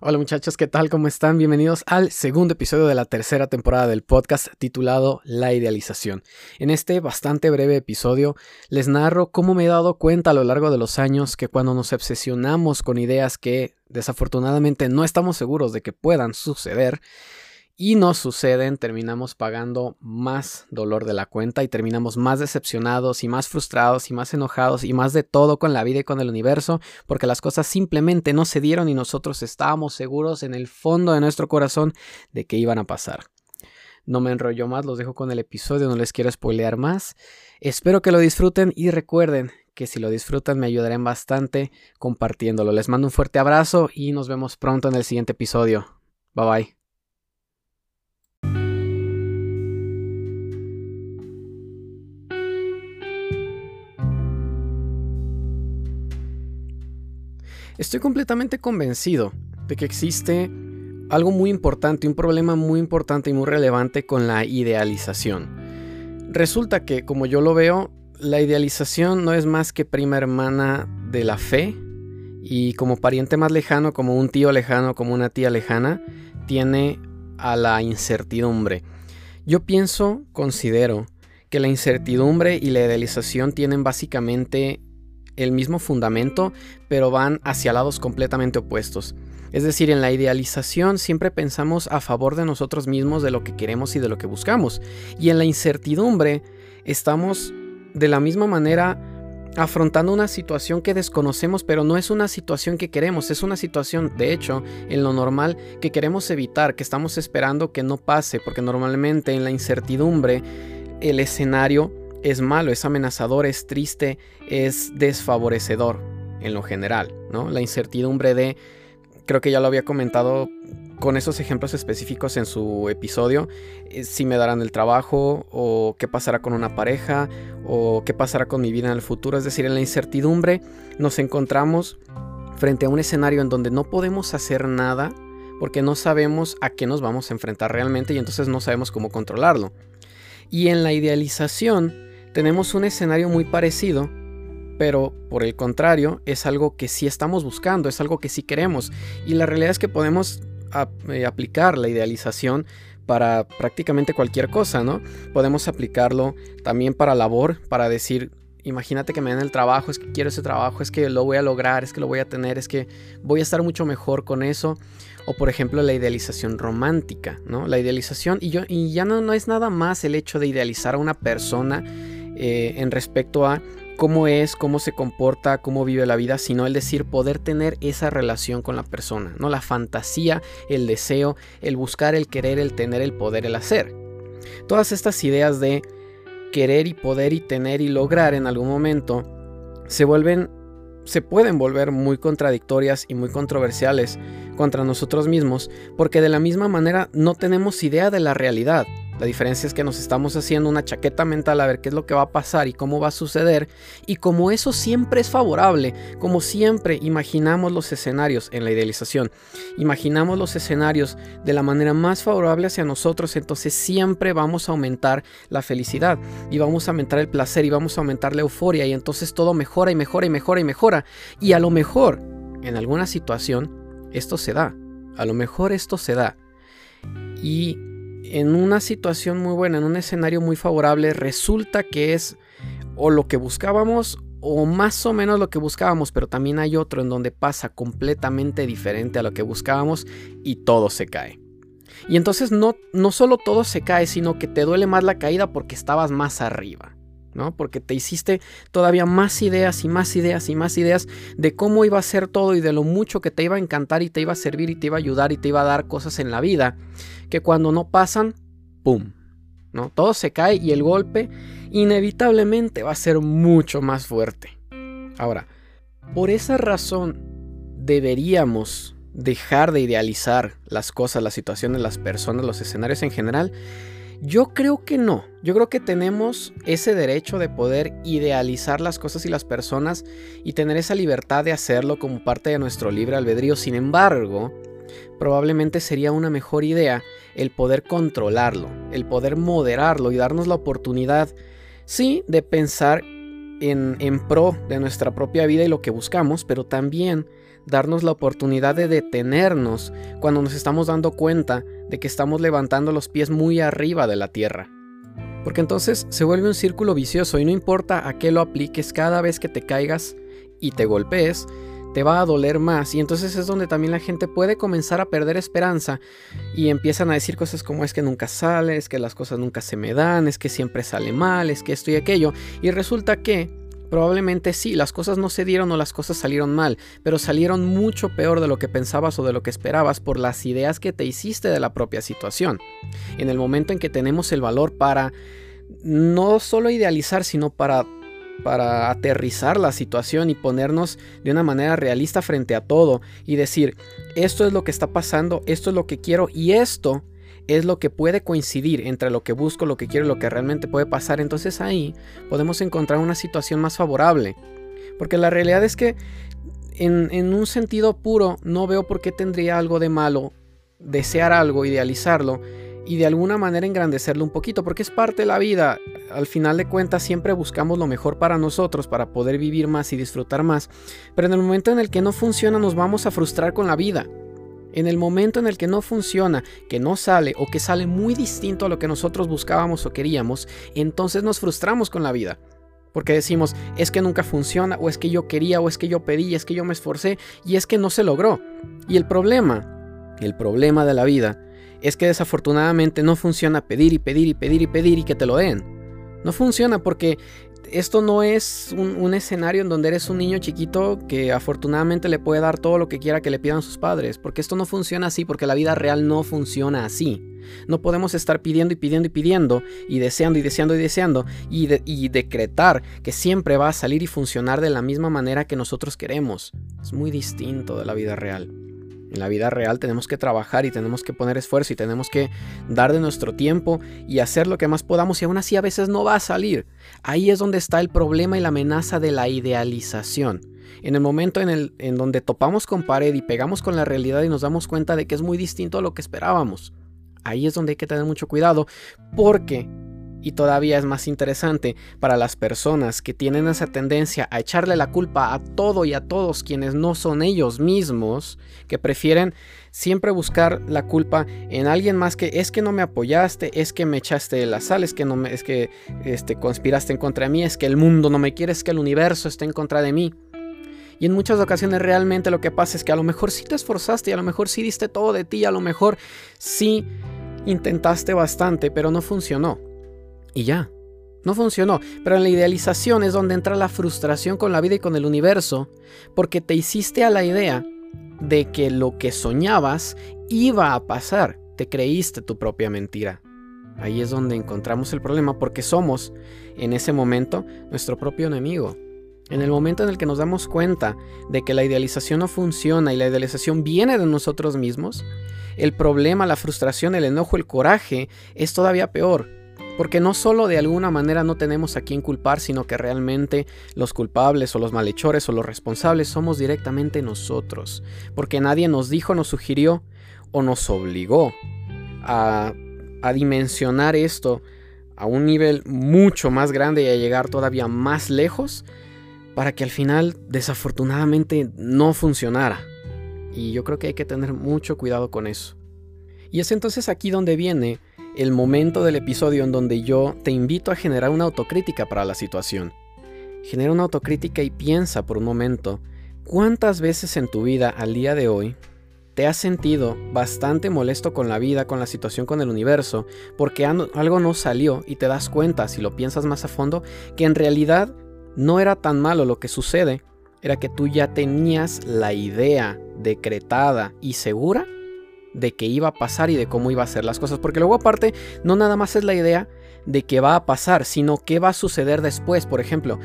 Hola muchachos, ¿qué tal? ¿Cómo están? Bienvenidos al segundo episodio de la tercera temporada del podcast titulado La idealización. En este bastante breve episodio les narro cómo me he dado cuenta a lo largo de los años que cuando nos obsesionamos con ideas que desafortunadamente no estamos seguros de que puedan suceder, y no suceden, terminamos pagando más dolor de la cuenta y terminamos más decepcionados y más frustrados y más enojados y más de todo con la vida y con el universo porque las cosas simplemente no se dieron y nosotros estábamos seguros en el fondo de nuestro corazón de que iban a pasar. No me enrollo más, los dejo con el episodio, no les quiero spoilear más. Espero que lo disfruten y recuerden que si lo disfrutan me ayudarán bastante compartiéndolo. Les mando un fuerte abrazo y nos vemos pronto en el siguiente episodio. Bye bye. Estoy completamente convencido de que existe algo muy importante, un problema muy importante y muy relevante con la idealización. Resulta que, como yo lo veo, la idealización no es más que prima hermana de la fe y como pariente más lejano, como un tío lejano, como una tía lejana, tiene a la incertidumbre. Yo pienso, considero, que la incertidumbre y la idealización tienen básicamente el mismo fundamento, pero van hacia lados completamente opuestos. Es decir, en la idealización siempre pensamos a favor de nosotros mismos, de lo que queremos y de lo que buscamos. Y en la incertidumbre estamos de la misma manera afrontando una situación que desconocemos, pero no es una situación que queremos, es una situación, de hecho, en lo normal que queremos evitar, que estamos esperando que no pase, porque normalmente en la incertidumbre el escenario es malo, es amenazador, es triste, es desfavorecedor en lo general, ¿no? La incertidumbre de, creo que ya lo había comentado con esos ejemplos específicos en su episodio, eh, si me darán el trabajo o qué pasará con una pareja o qué pasará con mi vida en el futuro, es decir, en la incertidumbre nos encontramos frente a un escenario en donde no podemos hacer nada porque no sabemos a qué nos vamos a enfrentar realmente y entonces no sabemos cómo controlarlo. Y en la idealización tenemos un escenario muy parecido, pero por el contrario es algo que sí estamos buscando, es algo que sí queremos. Y la realidad es que podemos eh, aplicar la idealización para prácticamente cualquier cosa, ¿no? Podemos aplicarlo también para labor, para decir, imagínate que me den el trabajo, es que quiero ese trabajo, es que lo voy a lograr, es que lo voy a tener, es que voy a estar mucho mejor con eso. O por ejemplo la idealización romántica, ¿no? La idealización, y, yo, y ya no, no es nada más el hecho de idealizar a una persona eh, en respecto a cómo es, cómo se comporta, cómo vive la vida, sino el decir poder tener esa relación con la persona, ¿no? La fantasía, el deseo, el buscar, el querer, el tener, el poder, el hacer. Todas estas ideas de querer y poder y tener y lograr en algún momento se vuelven se pueden volver muy contradictorias y muy controversiales contra nosotros mismos porque de la misma manera no tenemos idea de la realidad. La diferencia es que nos estamos haciendo una chaqueta mental a ver qué es lo que va a pasar y cómo va a suceder. Y como eso siempre es favorable, como siempre imaginamos los escenarios en la idealización, imaginamos los escenarios de la manera más favorable hacia nosotros, entonces siempre vamos a aumentar la felicidad y vamos a aumentar el placer y vamos a aumentar la euforia y entonces todo mejora y mejora y mejora y mejora. Y a lo mejor, en alguna situación, esto se da. A lo mejor esto se da. Y en una situación muy buena, en un escenario muy favorable, resulta que es o lo que buscábamos o más o menos lo que buscábamos, pero también hay otro en donde pasa completamente diferente a lo que buscábamos y todo se cae. Y entonces no, no solo todo se cae, sino que te duele más la caída porque estabas más arriba. ¿No? Porque te hiciste todavía más ideas y más ideas y más ideas de cómo iba a ser todo y de lo mucho que te iba a encantar y te iba a servir y te iba a ayudar y te iba a dar cosas en la vida que cuando no pasan, ¡pum! ¿no? Todo se cae y el golpe inevitablemente va a ser mucho más fuerte. Ahora, por esa razón deberíamos dejar de idealizar las cosas, las situaciones, las personas, los escenarios en general. Yo creo que no. Yo creo que tenemos ese derecho de poder idealizar las cosas y las personas y tener esa libertad de hacerlo como parte de nuestro libre albedrío. Sin embargo, probablemente sería una mejor idea el poder controlarlo, el poder moderarlo y darnos la oportunidad, sí, de pensar en, pro de nuestra propia vida y lo que buscamos, pero también darnos la oportunidad de detenernos cuando nos estamos dando cuenta de que estamos levantando los pies muy arriba de la tierra. Porque entonces se vuelve un círculo vicioso y no importa a qué lo apliques cada vez que te caigas y te golpees, te va a doler más y entonces es donde también la gente puede comenzar a perder esperanza y empiezan a decir cosas como es que nunca sale, es que las cosas nunca se me dan, es que siempre sale mal, es que esto y aquello y resulta que Probablemente sí, las cosas no se dieron o las cosas salieron mal, pero salieron mucho peor de lo que pensabas o de lo que esperabas por las ideas que te hiciste de la propia situación. En el momento en que tenemos el valor para no solo idealizar, sino para para aterrizar la situación y ponernos de una manera realista frente a todo y decir, esto es lo que está pasando, esto es lo que quiero y esto es lo que puede coincidir entre lo que busco, lo que quiero y lo que realmente puede pasar, entonces ahí podemos encontrar una situación más favorable. Porque la realidad es que en, en un sentido puro no veo por qué tendría algo de malo desear algo, idealizarlo y de alguna manera engrandecerlo un poquito, porque es parte de la vida. Al final de cuentas siempre buscamos lo mejor para nosotros, para poder vivir más y disfrutar más, pero en el momento en el que no funciona nos vamos a frustrar con la vida. En el momento en el que no funciona, que no sale o que sale muy distinto a lo que nosotros buscábamos o queríamos, entonces nos frustramos con la vida. Porque decimos, es que nunca funciona, o es que yo quería, o es que yo pedí, es que yo me esforcé, y es que no se logró. Y el problema, el problema de la vida, es que desafortunadamente no funciona pedir y pedir y pedir y pedir y que te lo den. No funciona porque esto no es un, escenario en donde eres un niño chiquito que afortunadamente le puede dar todo lo que quiera que le pidan sus padres, porque esto no funciona así, porque la vida real no funciona así. No podemos estar pidiendo y pidiendo y pidiendo y deseando y deseando y deseando y, decretar que siempre va a salir y funcionar de la misma manera que nosotros queremos. Es muy distinto de la vida real. En la vida real tenemos que trabajar y tenemos que poner esfuerzo y tenemos que dar de nuestro tiempo y hacer lo que más podamos y aún así a veces no va a salir. Ahí es donde está el problema y la amenaza de la idealización. En el momento en, el, en donde topamos con pared y pegamos con la realidad y nos damos cuenta de que es muy distinto a lo que esperábamos. Ahí es donde hay que tener mucho cuidado porque y todavía es más interesante para las personas que tienen esa tendencia a echarle la culpa a todo y a todos quienes no son ellos mismos, que prefieren siempre buscar la culpa en alguien más que es que no me apoyaste, es que me echaste la sal, es que no me, es que este, conspiraste en contra de mí, es que el mundo no me quiere, es que el universo está en contra de mí. Y en muchas ocasiones realmente lo que pasa es que a lo mejor sí te esforzaste y a lo mejor sí diste todo de ti, a lo mejor sí intentaste bastante, pero no funcionó. Y ya, no funcionó, pero en la idealización es donde entra la frustración con la vida y con el universo, porque te hiciste a la idea de que lo que soñabas iba a pasar, te creíste tu propia mentira. Ahí es donde encontramos el problema porque somos, en ese momento, nuestro propio enemigo. En el momento en el que nos damos cuenta de que la idealización no funciona y la idealización viene de nosotros mismos, el problema, la frustración, el enojo, el coraje es todavía peor porque no solo de alguna manera no tenemos a quién culpar, sino que realmente los culpables o los malhechores o los responsables somos directamente nosotros. Porque nadie nos dijo, nos sugirió o nos obligó a, dimensionar esto a un nivel mucho más grande y a llegar todavía más lejos para que al final desafortunadamente no funcionara. Y yo creo que hay que tener mucho cuidado con eso. Y es entonces aquí donde viene el momento del episodio en donde yo te invito a generar una autocrítica para la situación. Genera una autocrítica y piensa por un momento cuántas veces en tu vida al día de hoy te has sentido bastante molesto con la vida, con la situación, con el universo, porque algo no salió y te das cuenta, si lo piensas más a fondo, que en realidad no era tan malo lo que sucede, era que tú ya tenías la idea decretada y segura de qué iba a pasar y de cómo iba a ser las cosas. Porque luego aparte, no nada más es la idea de qué va a pasar, sino qué va a suceder después. Por ejemplo,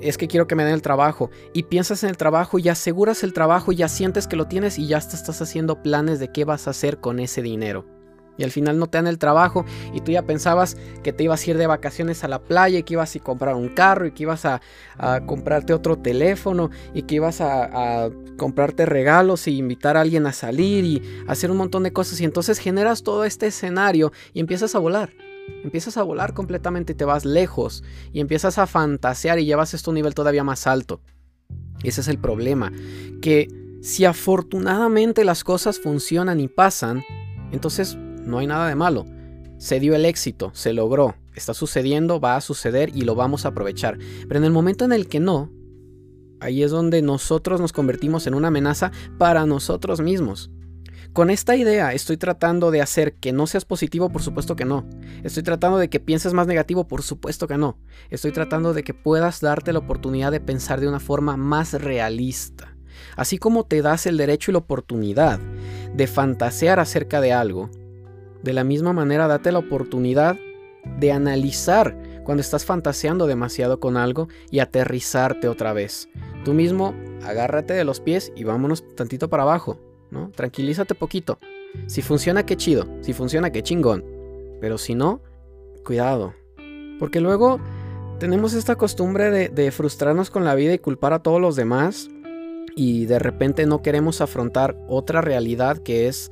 es que quiero que me den el trabajo y piensas en el trabajo y aseguras el trabajo y ya sientes que lo tienes y ya estás haciendo planes de qué vas a hacer con ese dinero y al final no te dan el trabajo y tú ya pensabas que te ibas a ir de vacaciones a la playa y que ibas a comprar un carro y que ibas a, comprarte otro teléfono y que ibas a, comprarte regalos y invitar a alguien a salir y hacer un montón de cosas y entonces generas todo este escenario y empiezas a volar. Empiezas a volar completamente y te vas lejos y empiezas a fantasear y llevas esto a un nivel todavía más alto. Ese es el problema, que Si afortunadamente las cosas funcionan y pasan, entonces no hay nada de malo. Se dio el éxito, se logró, está sucediendo, va a suceder y lo vamos a aprovechar. Pero en el momento en el que no, ahí es donde nosotros nos convertimos en una amenaza para nosotros mismos. Con esta idea estoy tratando de hacer que no seas positivo, por supuesto que no. Estoy tratando de que pienses más negativo, por supuesto que no. Estoy tratando de que puedas darte la oportunidad de pensar de una forma más realista. Así como te das el derecho y la oportunidad de fantasear acerca de algo, de la misma manera date la oportunidad de analizar cuando estás fantaseando demasiado con algo y aterrizarte otra vez. Tú mismo agárrate de los pies y vámonos tantito para abajo. ¿no? Tranquilízate poquito. Si funciona, qué chido. Si funciona, qué chingón. Pero si no, cuidado. Porque luego tenemos esta costumbre de, de frustrarnos con la vida y culpar a todos los demás. Y de repente no queremos afrontar otra realidad que es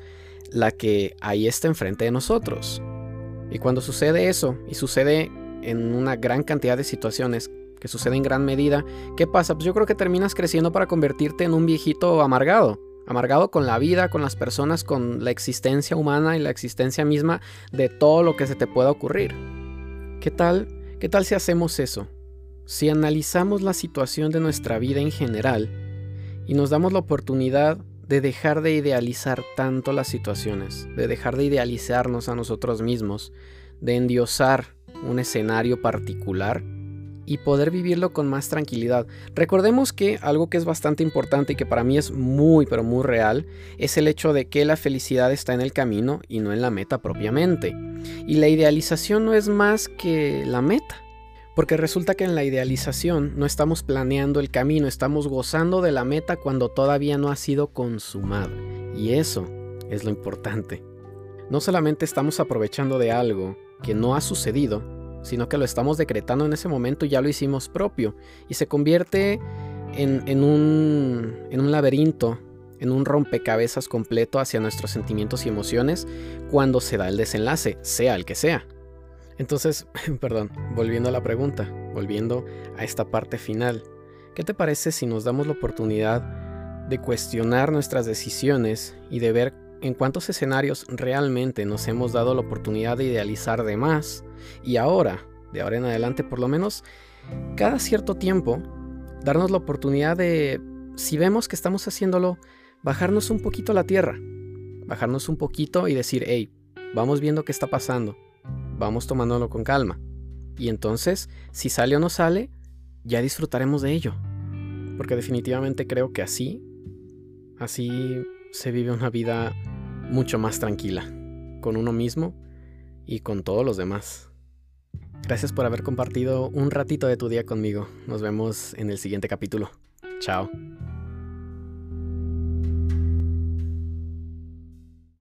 la que ahí está enfrente de nosotros. Y cuando sucede eso, y sucede en una gran cantidad de situaciones, que sucede en gran medida, ¿qué pasa? Pues yo creo que terminas creciendo para convertirte en un viejito amargado amargado con la vida, con las personas, con la existencia humana y la existencia misma de todo lo que se te pueda ocurrir. ¿Qué tal? ¿Qué tal si hacemos eso? Si analizamos la situación de nuestra vida en general y nos damos la oportunidad de dejar de idealizar tanto las situaciones, de dejar de idealizarnos a nosotros mismos, de endiosar un escenario particular y poder vivirlo con más tranquilidad. Recordemos que algo que es bastante importante y que para mí es muy pero muy real es el hecho de que la felicidad está en el camino y no en la meta propiamente. Y la idealización no es más que la meta. Porque resulta que en la idealización no estamos planeando el camino, estamos gozando de la meta cuando todavía no ha sido consumada. Y eso es lo importante. No solamente estamos aprovechando de algo que no ha sucedido, sino que lo estamos decretando en ese momento y ya lo hicimos propio. Y se convierte en, un, en un laberinto, en un rompecabezas completo hacia nuestros sentimientos y emociones cuando se da el desenlace, sea el que sea. Entonces, perdón, volviendo a la pregunta, volviendo a esta parte final, ¿qué te parece si nos damos la oportunidad de cuestionar nuestras decisiones y de ver en cuántos escenarios realmente nos hemos dado la oportunidad de idealizar de más y ahora, de ahora en adelante por lo menos, cada cierto tiempo, darnos la oportunidad de, si vemos que estamos haciéndolo, bajarnos un poquito la tierra, bajarnos un poquito y decir, hey, vamos viendo qué está pasando, vamos tomándolo con calma. Y entonces, si sale o no sale, ya disfrutaremos de ello. Porque definitivamente creo que así, así se vive una vida mucho más tranquila, con uno mismo y con todos los demás. Gracias por haber compartido un ratito de tu día conmigo. Nos vemos en el siguiente capítulo. Chao.